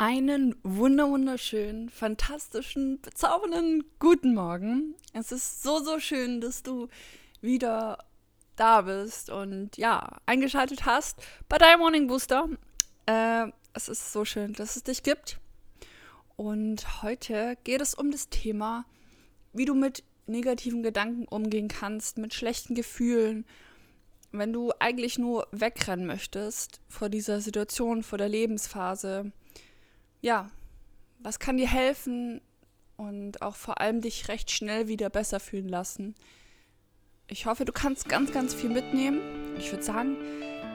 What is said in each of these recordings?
Einen wunderschönen, fantastischen, bezaubernden guten Morgen. Es ist so, so schön, dass du wieder da bist und ja, eingeschaltet hast bei deinem Morning Booster. Äh, es ist so schön, dass es dich gibt. Und heute geht es um das Thema, wie du mit negativen Gedanken umgehen kannst, mit schlechten Gefühlen, wenn du eigentlich nur wegrennen möchtest vor dieser Situation, vor der Lebensphase ja, was kann dir helfen und auch vor allem dich recht schnell wieder besser fühlen lassen. Ich hoffe, du kannst ganz, ganz viel mitnehmen. Ich würde sagen,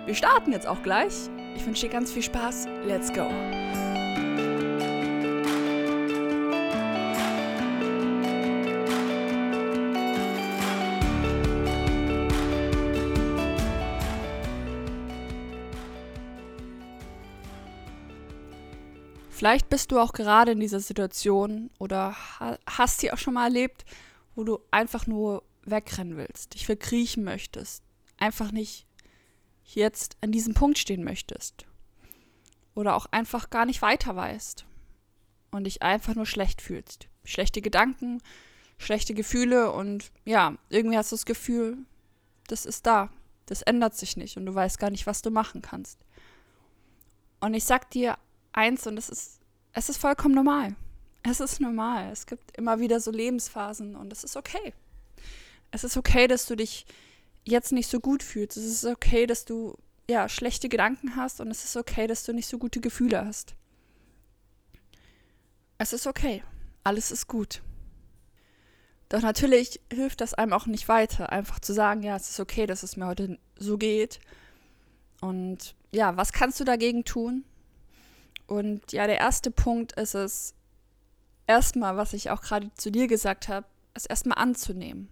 wir starten jetzt auch gleich. Ich wünsche dir ganz viel Spaß. Let's go! Vielleicht bist du auch gerade in dieser Situation oder hast sie auch schon mal erlebt, wo du einfach nur wegrennen willst, dich verkriechen möchtest, einfach nicht jetzt an diesem Punkt stehen möchtest oder auch einfach gar nicht weiter weißt und dich einfach nur schlecht fühlst. Schlechte Gedanken, schlechte Gefühle und ja, irgendwie hast du das Gefühl, das ist da, das ändert sich nicht und du weißt gar nicht, was du machen kannst. Und ich sag dir eins und es ist, es ist vollkommen normal. Es ist normal. Es gibt immer wieder so Lebensphasen und es ist okay. Es ist okay, dass du dich jetzt nicht so gut fühlst. Es ist okay, dass du ja schlechte Gedanken hast und es ist okay, dass du nicht so gute Gefühle hast. Es ist okay. Alles ist gut. Doch natürlich hilft das einem auch nicht weiter, einfach zu sagen, ja, es ist okay, dass es mir heute so geht. Und ja, was kannst du dagegen tun? Und ja, der erste Punkt ist es, erstmal, was ich auch gerade zu dir gesagt habe, es erstmal anzunehmen.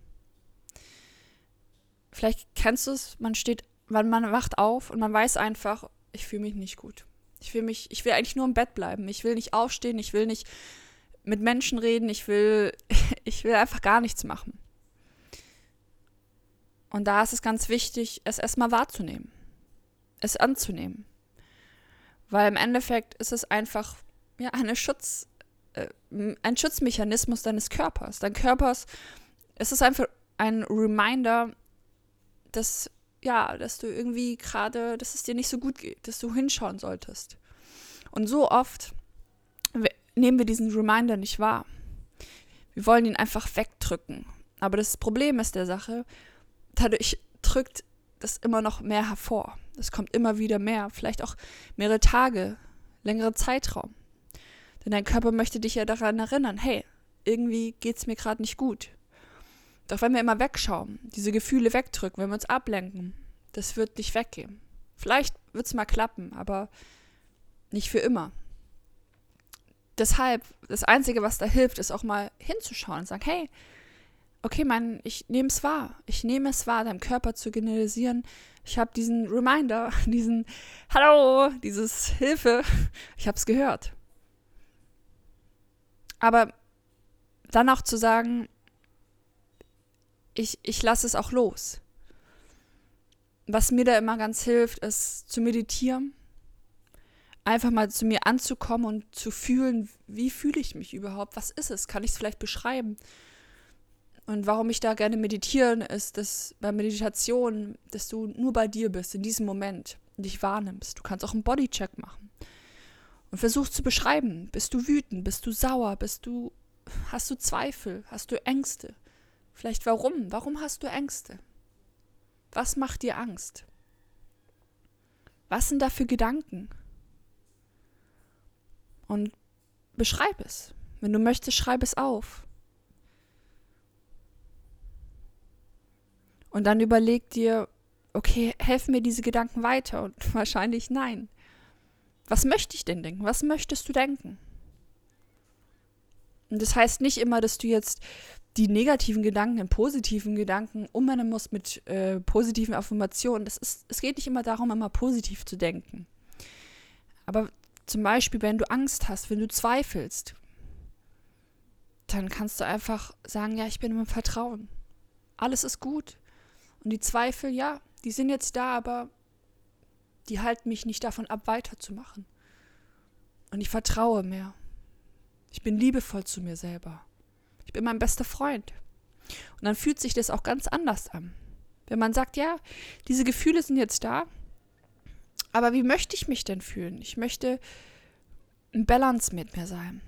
Vielleicht kennst du es, man steht, man, man wacht auf und man weiß einfach, ich fühle mich nicht gut. Ich will mich, ich will eigentlich nur im Bett bleiben. Ich will nicht aufstehen, ich will nicht mit Menschen reden, ich will, ich will einfach gar nichts machen. Und da ist es ganz wichtig, es erstmal wahrzunehmen. Es anzunehmen. Weil im Endeffekt ist es einfach ja, eine Schutz, äh, ein Schutzmechanismus deines Körpers. Dein Körpers, es ist einfach ein Reminder, dass, ja, dass du irgendwie gerade, dass es dir nicht so gut geht, dass du hinschauen solltest. Und so oft nehmen wir diesen Reminder nicht wahr. Wir wollen ihn einfach wegdrücken. Aber das Problem ist der Sache, dadurch drückt das immer noch mehr hervor. Es kommt immer wieder mehr, vielleicht auch mehrere Tage, längere Zeitraum. Denn dein Körper möchte dich ja daran erinnern, hey, irgendwie geht es mir gerade nicht gut. Doch wenn wir immer wegschauen, diese Gefühle wegdrücken, wenn wir uns ablenken, das wird nicht weggehen. Vielleicht wird es mal klappen, aber nicht für immer. Deshalb, das Einzige, was da hilft, ist auch mal hinzuschauen und sagen, hey, okay, mein, ich nehme es wahr. Ich nehme es wahr, deinem Körper zu signalisieren. Ich habe diesen Reminder, diesen Hallo, dieses Hilfe. Ich habe es gehört. Aber dann auch zu sagen, ich, ich lasse es auch los. Was mir da immer ganz hilft, ist zu meditieren. Einfach mal zu mir anzukommen und zu fühlen, wie fühle ich mich überhaupt? Was ist es? Kann ich es vielleicht beschreiben? Und warum ich da gerne meditieren, ist, dass bei Meditation, dass du nur bei dir bist, in diesem Moment und dich wahrnimmst. Du kannst auch einen Bodycheck machen und versuchst zu beschreiben. Bist du wütend? Bist du sauer? Bist du, hast du Zweifel? Hast du Ängste? Vielleicht warum? Warum hast du Ängste? Was macht dir Angst? Was sind da für Gedanken? Und beschreib es. Wenn du möchtest, schreib es auf. Und dann überleg dir, okay, helfen mir diese Gedanken weiter? Und wahrscheinlich nein. Was möchte ich denn denken? Was möchtest du denken? Und das heißt nicht immer, dass du jetzt die negativen Gedanken in positiven Gedanken umwandeln musst mit äh, positiven Affirmationen. Das ist, es geht nicht immer darum, immer positiv zu denken. Aber zum Beispiel, wenn du Angst hast, wenn du zweifelst, dann kannst du einfach sagen, ja, ich bin im Vertrauen. Alles ist gut. Und die Zweifel, ja, die sind jetzt da, aber die halten mich nicht davon ab, weiterzumachen. Und ich vertraue mehr. Ich bin liebevoll zu mir selber. Ich bin mein bester Freund. Und dann fühlt sich das auch ganz anders an. Wenn man sagt, ja, diese Gefühle sind jetzt da, aber wie möchte ich mich denn fühlen? Ich möchte ein Balance mit mir sein.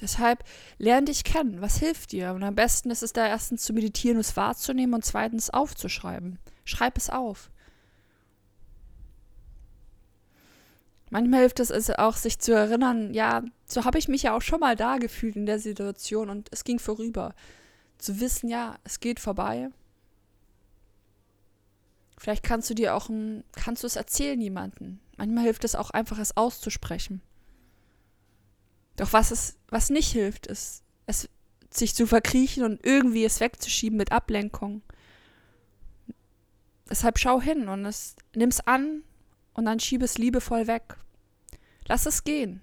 Deshalb lerne dich kennen. Was hilft dir? Und am besten ist es da erstens zu meditieren, es wahrzunehmen und zweitens aufzuschreiben. Schreib es auf. Manchmal hilft es also auch, sich zu erinnern, ja, so habe ich mich ja auch schon mal da gefühlt in der Situation und es ging vorüber. Zu wissen, ja, es geht vorbei. Vielleicht kannst du dir auch ein, kannst du es erzählen jemanden. Manchmal hilft es auch einfach, es auszusprechen. Doch was es, was nicht hilft, ist, es sich zu verkriechen und irgendwie es wegzuschieben mit Ablenkung. Deshalb schau hin und es nimm's an und dann schieb es liebevoll weg. Lass es gehen.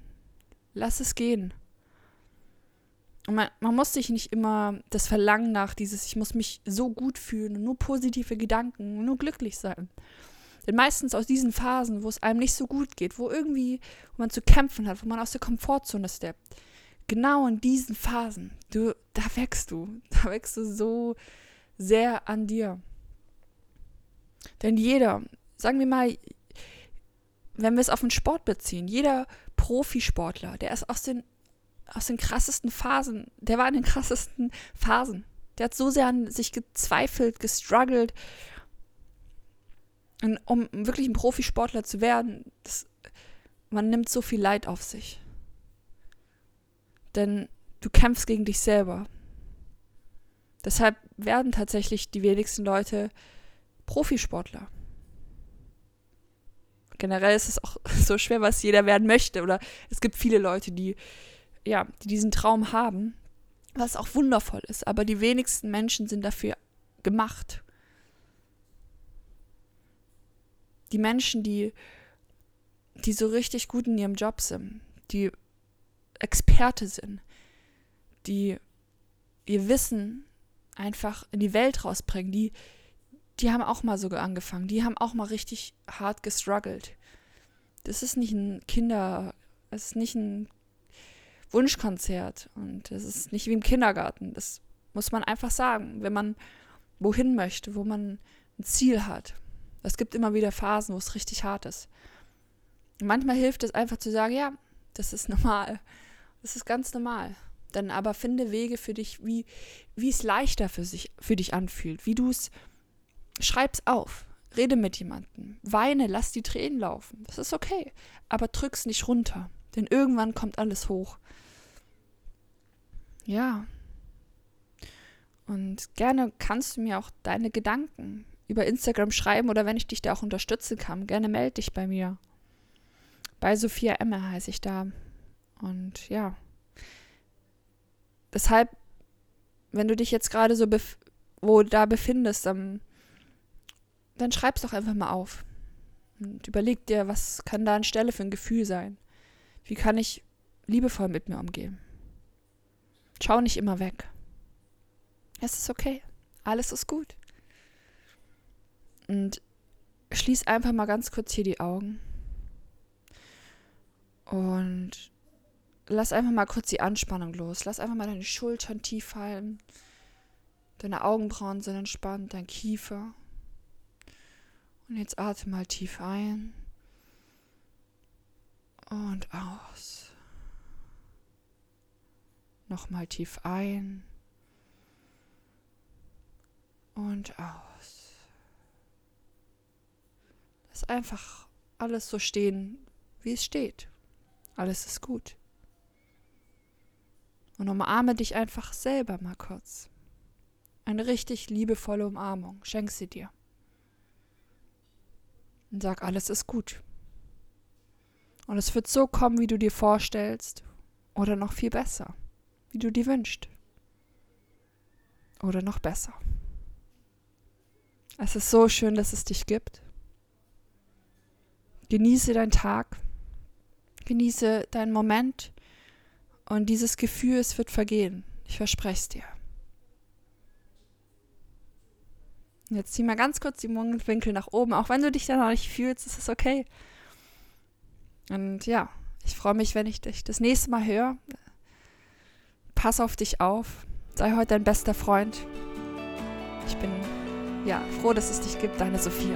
Lass es gehen. Und man, man muss sich nicht immer das Verlangen nach dieses, ich muss mich so gut fühlen, nur positive Gedanken, nur glücklich sein. Denn meistens aus diesen Phasen, wo es einem nicht so gut geht, wo irgendwie wo man zu kämpfen hat, wo man aus der Komfortzone steppt, genau in diesen Phasen, du, da wächst du, da wächst du so sehr an dir. Denn jeder, sagen wir mal, wenn wir es auf den Sport beziehen, jeder Profisportler, der ist aus den, aus den krassesten Phasen, der war in den krassesten Phasen. Der hat so sehr an sich gezweifelt, gestruggelt. Und um wirklich ein Profisportler zu werden, das, man nimmt so viel Leid auf sich. Denn du kämpfst gegen dich selber. Deshalb werden tatsächlich die wenigsten Leute Profisportler generell ist es auch so schwer, was jeder werden möchte. Oder es gibt viele Leute, die, ja, die diesen Traum haben, was auch wundervoll ist. Aber die wenigsten Menschen sind dafür gemacht. Die Menschen, die, die so richtig gut in ihrem Job sind, die Experte sind, die ihr Wissen einfach in die Welt rausbringen, die die haben auch mal so angefangen. Die haben auch mal richtig hart gestruggelt. Das ist nicht ein Kinder, es ist nicht ein Wunschkonzert und es ist nicht wie im Kindergarten. Das muss man einfach sagen, wenn man wohin möchte, wo man ein Ziel hat. Es gibt immer wieder Phasen, wo es richtig hart ist. Und manchmal hilft es einfach zu sagen, ja, das ist normal. Das ist ganz normal. Dann aber finde Wege für dich, wie, wie es leichter für, sich, für dich anfühlt, wie du es Schreib's auf. Rede mit jemandem. Weine, lass die Tränen laufen. Das ist okay. Aber drück's nicht runter. Denn irgendwann kommt alles hoch. Ja. Und gerne kannst du mir auch deine Gedanken über Instagram schreiben oder wenn ich dich da auch unterstützen kann, gerne melde dich bei mir. Bei Sophia Emmer heiße ich da. Und ja. Deshalb, wenn du dich jetzt gerade so wo da befindest, am dann schreib's doch einfach mal auf. Und überleg dir, was kann da anstelle für ein Gefühl sein? Wie kann ich liebevoll mit mir umgehen? Schau nicht immer weg. Es ist okay. Alles ist gut. Und schließ einfach mal ganz kurz hier die Augen. Und lass einfach mal kurz die Anspannung los. Lass einfach mal deine Schultern tief fallen. Deine Augenbrauen sind entspannt, dein Kiefer. Und jetzt atme mal tief ein und aus. Nochmal tief ein und aus. Lass einfach alles so stehen, wie es steht. Alles ist gut. Und umarme dich einfach selber mal kurz. Eine richtig liebevolle Umarmung. Schenk sie dir und sag, alles ist gut. Und es wird so kommen, wie du dir vorstellst, oder noch viel besser, wie du dir wünschst. Oder noch besser. Es ist so schön, dass es dich gibt. Genieße deinen Tag, genieße deinen Moment und dieses Gefühl, es wird vergehen. Ich verspreche es dir. Jetzt zieh mal ganz kurz die Mundwinkel nach oben. Auch wenn du dich da noch nicht fühlst, ist es okay. Und ja, Ich freue mich, wenn ich dich das nächste Mal höre. Pass auf dich auf. Sei heute dein bester Freund. Ich bin ja froh, dass es dich gibt, deine Sophia.